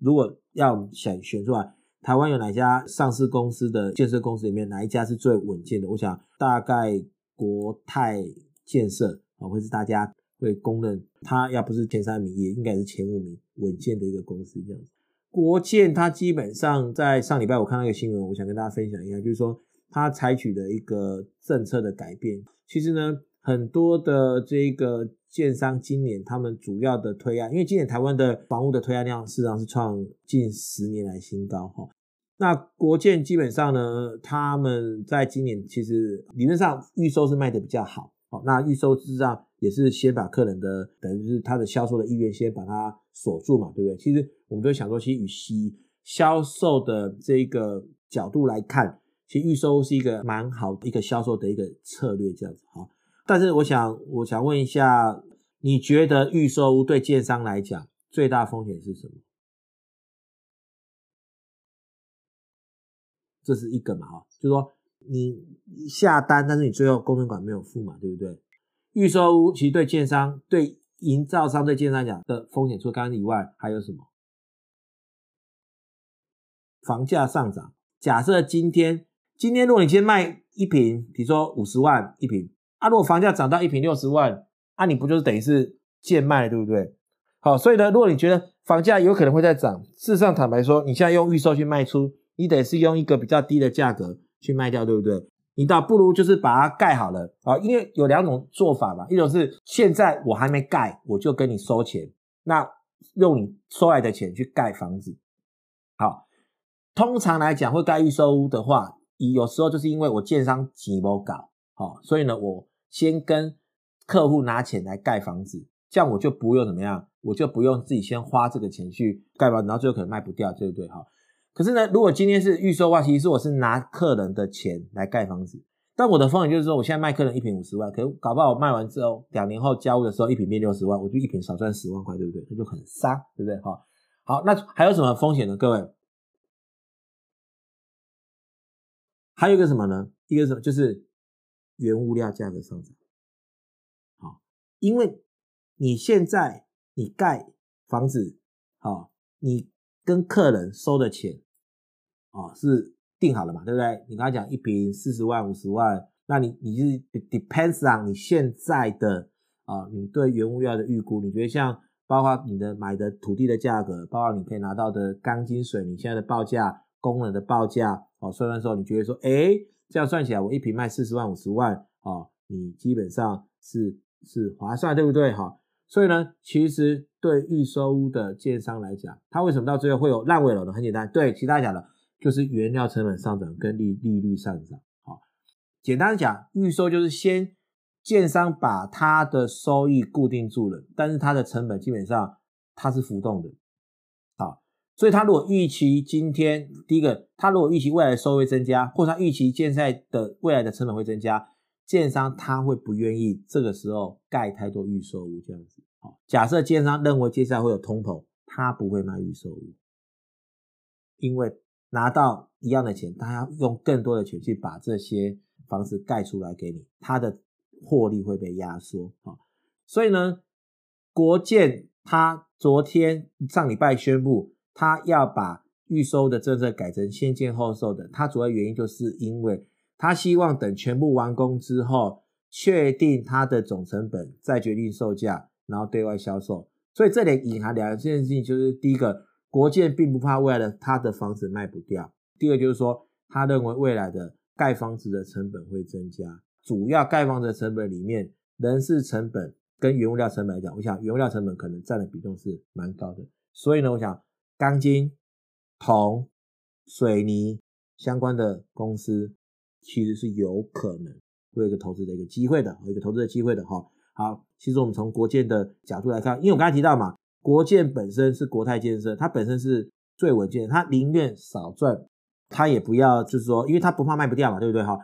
如果要想选出来，台湾有哪家上市公司的建设公司里面哪一家是最稳健的？我想大概国泰建设啊，会是大家会公认，它要不是前三名，也应该是前五名稳健的一个公司这样子。国建它基本上在上礼拜我看到一个新闻，我想跟大家分享一下，就是说它采取的一个政策的改变，其实呢。很多的这个建商今年他们主要的推案，因为今年台湾的房屋的推案量事实上是创近十年来新高哈。那国建基本上呢，他们在今年其实理论上预售是卖的比较好，好，那预售事实上也是先把客人的等于是他的销售的意愿先把它锁住嘛，对不对？其实我们都想说，其实与其销售的这个角度来看，其实预售是一个蛮好的一个销售的一个策略，这样子哈。但是我想，我想问一下，你觉得预售屋对建商来讲最大风险是什么？这是一个嘛，哈，就是说你下单，但是你最后工程款没有付嘛，对不对？预售屋其实对建商、对营造商、对建商讲的风险，除了刚刚以外，还有什么？房价上涨。假设今天，今天如果你先卖一平，比如说五十万一平。啊，如果房价涨到一平六十万，啊，你不就是等于是贱卖，对不对？好，所以呢，如果你觉得房价有可能会再涨，事实上坦白说，你现在用预售去卖出，你得是用一个比较低的价格去卖掉，对不对？你倒不如就是把它盖好了啊，因为有两种做法嘛，一种是现在我还没盖，我就跟你收钱，那用你收来的钱去盖房子。好，通常来讲会盖预售屋的话，有时候就是因为我建商急不搞，好，所以呢我。先跟客户拿钱来盖房子，这样我就不用怎么样，我就不用自己先花这个钱去盖房子，然后最后可能卖不掉，对不对？哈。可是呢，如果今天是预售的话，其实我是拿客人的钱来盖房子，但我的风险就是说，我现在卖客人一坪五十万，可是搞不好我卖完之后，两年后交屋的时候一坪变六十万，我就一坪少赚十万块，对不对？那就很伤，对不对？哈。好，那还有什么风险呢？各位，还有一个什么呢？一个什么就是。原物料价格上涨，好，因为你现在你盖房子，好，你跟客人收的钱，啊，是定好了嘛，对不对？你刚才讲一坪四十万、五十万，那你你是 depends on 你现在的啊，你对原物料的预估，你觉得像包括你的买的土地的价格，包括你可以拿到的钢筋水，你现在的报价、工人的报价，哦，算算说，你觉得说，诶这样算起来，我一瓶卖四十万、五十万，哦，你基本上是是划算，对不对？哈，所以呢，其实对预售屋的建商来讲，他为什么到最后会有烂尾楼呢？很简单，对其他讲的，就是原料成本上涨跟利利率上涨。好，简单讲，预售就是先建商把他的收益固定住了，但是他的成本基本上它是浮动的。所以，他如果预期今天第一个，他如果预期未来的收益增加，或者他预期现在的未来的成本会增加，建商他会不愿意这个时候盖太多预售屋这样子。好，假设建商认为接下来会有通膨，他不会卖预售屋，因为拿到一样的钱，他要用更多的钱去把这些房子盖出来给你，他的获利会被压缩。好，所以呢，国建他昨天上礼拜宣布。他要把预售的政策改成先建后售的，他主要原因就是因为他希望等全部完工之后，确定它的总成本，再决定售价，然后对外销售。所以这里隐含两件事情，就是第一个，国建并不怕未来的他的房子卖不掉；第二就是说，他认为未来的盖房子的成本会增加。主要盖房子的成本里面，人事成本跟原物料成本来讲，我想原物料成本可能占的比重是蛮高的。所以呢，我想。钢筋、铜、水泥相关的公司，其实是有可能会有一个投资的一个机会的，有一个投资的机会的哈。好，其实我们从国建的角度来看，因为我刚才提到嘛，国建本身是国泰建设，它本身是最稳健，它宁愿少赚，它也不要就是说，因为它不怕卖不掉嘛，对不对哈？